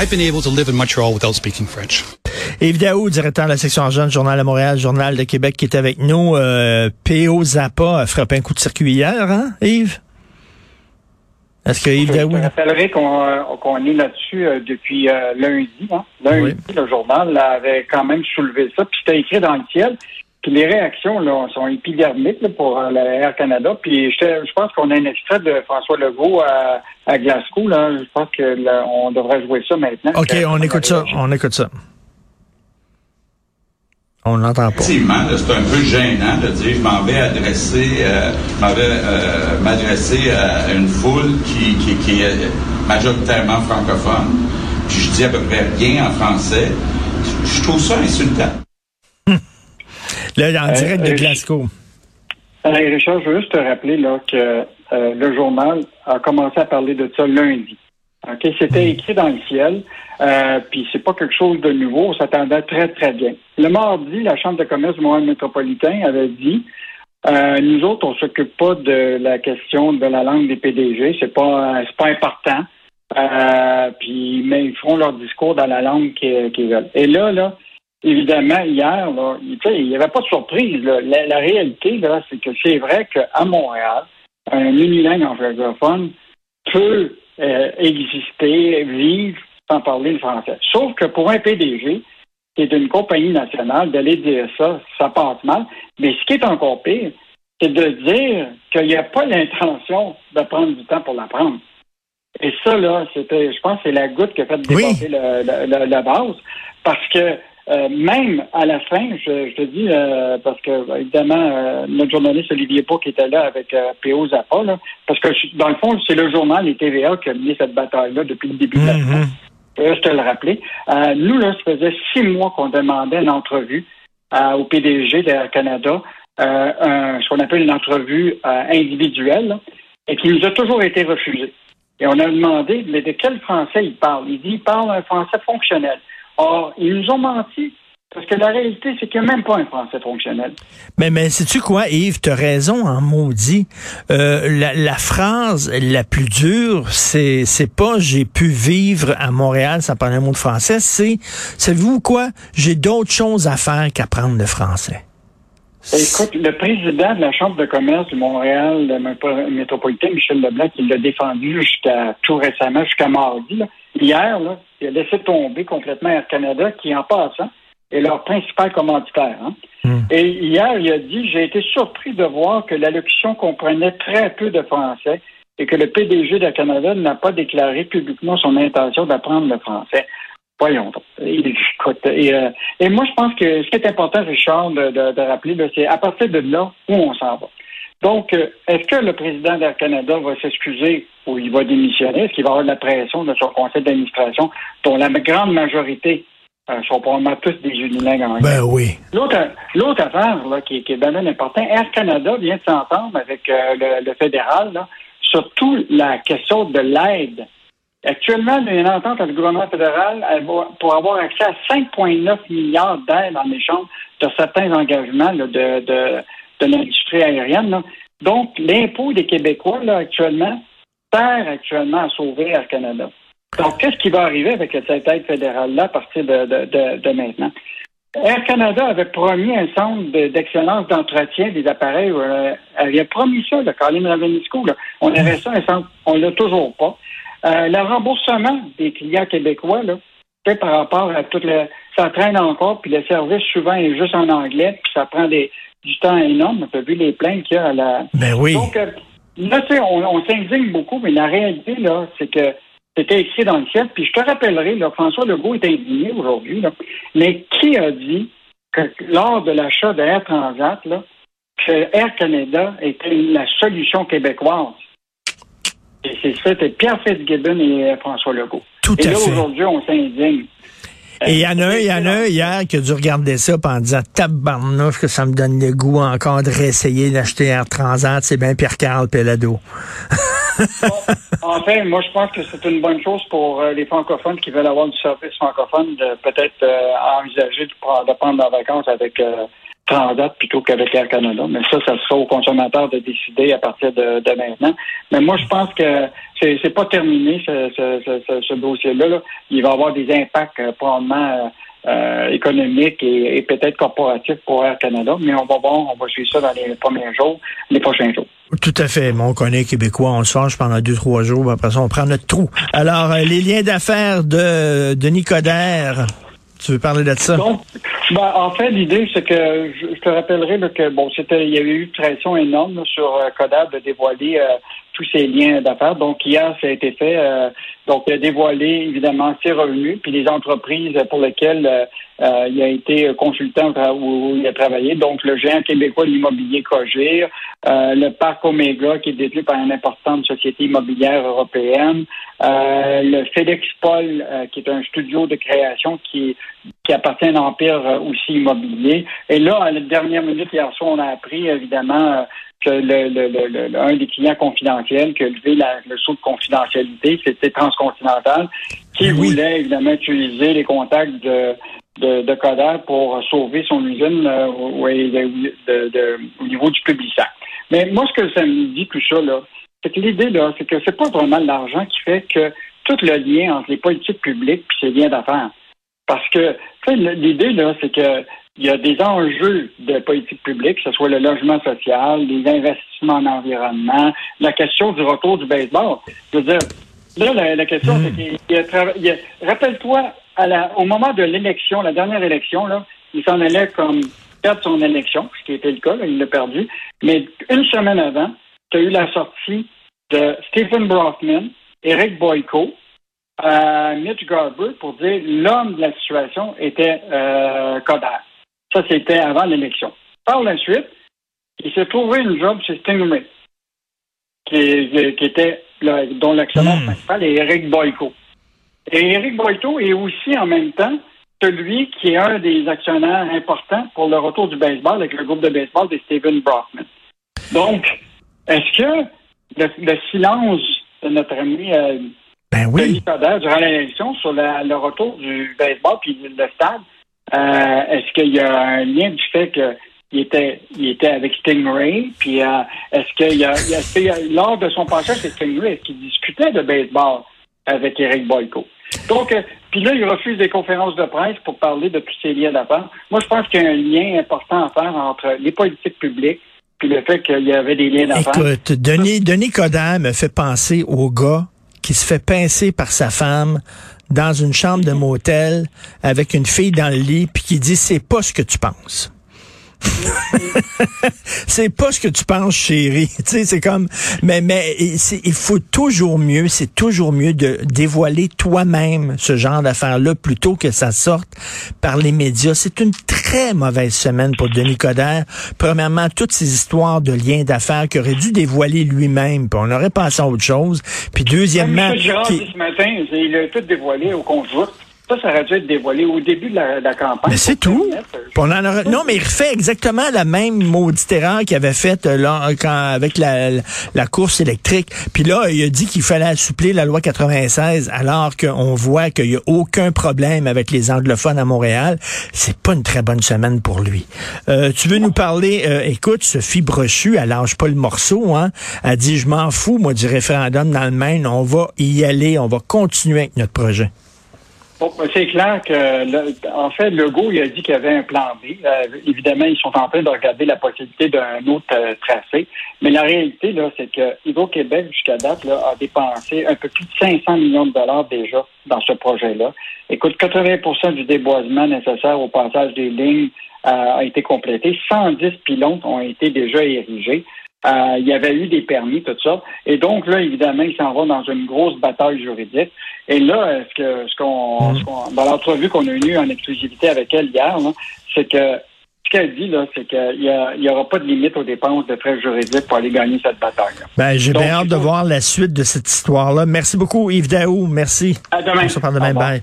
I've been able to live in Montreal without speaking French. Yves Daou, directeur de la section jeune, Journal de Montréal, Journal de Québec, qui est avec nous. Euh, P.O. Zappa a frappé un coup de circuit hier, hein, Yves? Est-ce que Yves Daou... Je rappellerai qu'on euh, est là-dessus euh, depuis euh, lundi. Hein? Lundi, le journal avait quand même soulevé ça, puis c'était écrit dans le ciel. Puis les réactions là, sont épidermiques pour euh, Air Canada. Puis je, pense qu'on a un extrait de François Legault à, à Glasgow. Là. Je pense qu'on devrait jouer ça maintenant. OK, on écoute ça. On écoute ça. On l'entend pas. Effectivement, c'est un peu gênant de dire je m'en vais adresser, euh, m'en vais euh, m'adresser à une foule qui, qui, qui, est majoritairement francophone. Puis je dis à peu près rien en français. Je trouve ça insultant. Là, en direct de euh, Glasgow. Richard, je veux juste te rappeler là, que euh, le journal a commencé à parler de ça lundi. C'était écrit dans le ciel, euh, puis c'est pas quelque chose de nouveau, on s'attendait très, très bien. Le mardi, la Chambre de commerce du Montréal métropolitain avait dit euh, nous autres, on s'occupe pas de la question de la langue des PDG, c'est pas pas important. puis mais ils feront leur discours dans la langue qu'ils veulent. Et là, là, évidemment, hier, il n'y avait pas de surprise. La, réalité, c'est que c'est vrai qu'à Montréal, un unilingue anglophone peut euh, exister, vivre sans parler le français. Sauf que pour un PDG, qui est une compagnie nationale, d'aller dire ça, ça passe mal. Mais ce qui est encore pire, c'est de dire qu'il n'y a pas l'intention de prendre du temps pour l'apprendre. Et ça, là, c'était, je pense, c'est la goutte qui a fait dépasser la base. Parce que euh, même à la fin, je, te dis, euh, parce que évidemment, euh, notre journaliste Olivier Pau qui était là avec P.O. Zappa, là, parce que dans le fond, c'est le journal et TVA qui a mené cette bataille-là depuis le début de la mm Je te le rappeler. nous, là, ça faisait six mois qu'on demandait une entrevue au PDG d'Air Canada, ce qu'on appelle une entrevue individuelle, et qui nous a toujours été refusée. Et on a demandé, mais de quel français il parle? Il dit, il parle un français fonctionnel. Or, ils nous ont menti. Parce que la réalité, c'est qu'il n'y a même pas un français fonctionnel. Mais, mais sais-tu quoi, Yves? Tu as raison en maudit. Euh, la, phrase la plus dure, c'est, c'est pas j'ai pu vivre à Montréal sans parler un mot de français, c'est, savez-vous quoi? J'ai d'autres choses à faire qu'apprendre le français. Écoute, le président de la Chambre de commerce de Montréal le métropolitain, Michel Leblanc, qui l'a défendu jusqu'à tout récemment, jusqu'à mardi, hier, là, il a laissé tomber complètement Air Canada, qui, en passant, est leur principal commanditaire. Hein. Hmm. Et hier, il a dit J'ai été surpris de voir que l'allocution comprenait très peu de français et que le PDG d'Air Canada n'a pas déclaré publiquement son intention d'apprendre le français. Voyons donc. Et, euh, et, moi, je pense que ce qui est important, Richard, de, de rappeler, c'est à partir de là où on s'en va. Donc, euh, est-ce que le président d'Air Canada va s'excuser ou il va démissionner? Est-ce qu'il va avoir de la pression de son conseil d'administration, dont la grande majorité euh, sont probablement tous des unilingues anglais? Ben oui. L'autre affaire là, qui, qui est bien important, Air Canada vient de s'entendre avec euh, le, fédéral là, sur toute la question de l'aide. Actuellement, il y a une entente avec le gouvernement fédéral pour avoir accès à 5,9 milliards d'aides en échange de certains engagements de, de de l'industrie aérienne. Donc, l'impôt des Québécois, là, actuellement, sert actuellement à sauver Air Canada. Donc, qu'est-ce qui va arriver avec cette aide fédérale-là à partir de, de, maintenant? Air Canada avait promis un centre d'excellence d'entretien des appareils. Euh, elle avait promis ça, le Colin Ravenisco. On avait ça, un centre. On l'a toujours pas. Euh, le remboursement des clients québécois, là, par rapport à tout le. Ça traîne encore, puis le service souvent est juste en anglais, puis ça prend des, du temps énorme. On a vu les plaintes qu'il y a à la. Ben oui. Donc, euh, là, tu sais, on, s'indigne beaucoup, mais la réalité, là, c'est que c'était écrit dans le ciel. Puis je te rappellerai, là, François Legault est indigné aujourd'hui, mais qui a dit que lors de l'achat d'Air Transat, là, que Air Canada était la solution québécoise? C'est c'était Pierre Fitzgibbon et François Legault. Tout et là, aujourd'hui, on s'indigne. Et il y en a un, il y en a un hier qui a dû regarder ça en disant tabarnouche que ça me donne le goût encore de réessayer d'acheter Air Transat, c'est bien Pierre-Carl Pelado. enfin, moi je pense que c'est une bonne chose pour euh, les francophones qui veulent avoir du service francophone de peut-être euh, envisager de, prendre, en vacances avec euh, Transat plutôt qu'avec Air Canada. Mais ça, ça sera aux consommateurs de décider à partir de, maintenant. Mais moi, je pense que c'est, c'est pas terminé ce, ce, ce, dossier-là. Il va y avoir des impacts euh, probablement euh, économiques et, peut-être corporatifs pour Air Canada. Mais on va voir, on va suivre ça dans les premiers jours, les prochains jours. Tout à fait. Mon on connaît Québécois, on se change pendant deux, trois jours, après ça, on prend notre trou. Alors, euh, les liens d'affaires de Denis Coderre, tu veux parler de ça? Ben, en fait, l'idée, c'est que je, te rappellerai que bon, c'était, il y a eu une pression énorme sur euh, de dévoiler euh, tous ses liens d'affaires. Donc, hier, ça a été fait. Euh, donc, il a dévoilé, évidemment, ses revenus, puis les entreprises pour lesquelles euh, euh, il a été consultant ou il a travaillé. Donc, le géant québécois de l'immobilier Cogir, le parc Omega, qui est détenu par une importante société immobilière européenne, le FedEx Paul, qui est un studio de création qui, qui appartient à un empire aussi immobilier. Et là, à la dernière minute, hier soir, on a appris, évidemment, que le, le, le, un des clients confidentiels qui a levé le saut de confidentialité, c'était Transcontinental, qui voulait évidemment utiliser les contacts de, de, de Coder pour sauver son usine euh, au, niveau du publicitaire. Mais moi, ce que ça me dit tout ça, là, c'est que l'idée, là, c'est que c'est pas vraiment l'argent qui fait que tout le lien entre les politiques publiques et ces liens d'affaires. Parce que l'idée, là, c'est que il y a des enjeux de politique publique, que ce soit le logement social, les investissements en environnement, la question du retour du baseball. Je veux dire, là, la, question, c'est hmm. qu'il rappelle-toi, au moment de l'élection, la dernière élection, là, il s'en allait comme perdre son élection, ce qui était le cas, il l'a perdu. Mais une semaine avant, tu as eu la sortie de Stephen Brockman, Eric Boyko, euh, Mitch Garber pour dire l'homme de la situation était euh, ça, c'était avant l'élection. Par la suite, il s'est trouvé une job chez Stingray, qui, était dont l'actionnaire hmm. principal est Eric Boyko. Et Eric Boyko est aussi en même temps celui qui est un des actionnaires importants pour le retour du baseball avec le groupe de baseball de Steven Brockman. Donc, est-ce que le, silence de notre ami euh, ben oui. durant l'élection sur le retour du baseball puis le stade euh, est-ce qu'il y a un lien du fait qu'il était, il était avec Stingray, puis euh, est-ce qu'il y a, lors de son passage chez Stingray, est-ce qu'il discutait de baseball avec Eric Boyko? Donc, euh, puis là, il refuse des conférences de presse pour parler de tous ces liens d'affaires. Moi, je pense qu'il y a un lien important à faire entre les politiques publiques puis le fait qu'il y avait des liens d'affaires. Écoute, Denis, Denis Coderre me fait penser au gars qui se fait pincer par sa femme dans une chambre de motel avec une fille dans le lit puis qui dit c'est pas ce que tu penses. c'est pas ce que tu penses, chérie. Tu sais, c'est comme, mais mais il faut toujours mieux, c'est toujours mieux de dévoiler toi-même ce genre d'affaires-là plutôt que ça sorte par les médias. C'est une très mauvaise semaine pour Denis Coderre. Premièrement, toutes ces histoires de liens d'affaires qu'il aurait dû dévoiler lui-même, puis on aurait pensé à autre chose. Puis deuxièmement, ce matin, il a tout dévoilé au conjoint. Ça, ça aurait dû être dévoilé au début de la, campagne. Mais c'est tout. Non, mais il refait exactement la même maudite erreur qu'il avait faite euh, là, quand, avec la, la, course électrique. Puis là, il a dit qu'il fallait assouplir la loi 96, alors qu'on voit qu'il n'y a aucun problème avec les anglophones à Montréal. C'est pas une très bonne semaine pour lui. Euh, tu veux nous parler, euh, écoute, Sophie Brochu, elle lâche pas le morceau, hein. Elle dit, je m'en fous, moi, du référendum dans le Maine. On va y aller, on va continuer avec notre projet. Bon, ben, c'est clair que, en fait, Legault, il a dit qu'il y avait un plan B. Euh, évidemment, ils sont en train de regarder la possibilité d'un autre euh, tracé. Mais la réalité, là, c'est que Hydro-Québec, jusqu'à date, là, a dépensé un peu plus de 500 millions de dollars déjà dans ce projet-là. Écoute, 80% du déboisement nécessaire au passage des lignes euh, a été complété. 110 pylônes ont été déjà érigés. Euh, il y avait eu des permis, tout ça. Et donc, là, évidemment, il s'en va dans une grosse bataille juridique. Et là, ce que ce qu'on, dans l'entrevue qu'on a eue en exclusivité avec elle hier, c'est que ce qu'elle dit, là, c'est qu'il n'y aura pas de limite aux dépenses de frais juridiques pour aller gagner cette bataille. Ben, j'ai bien hâte de voir la suite de cette histoire-là. Merci beaucoup, Yves Daou. Merci. À demain. On se parle demain. Bye.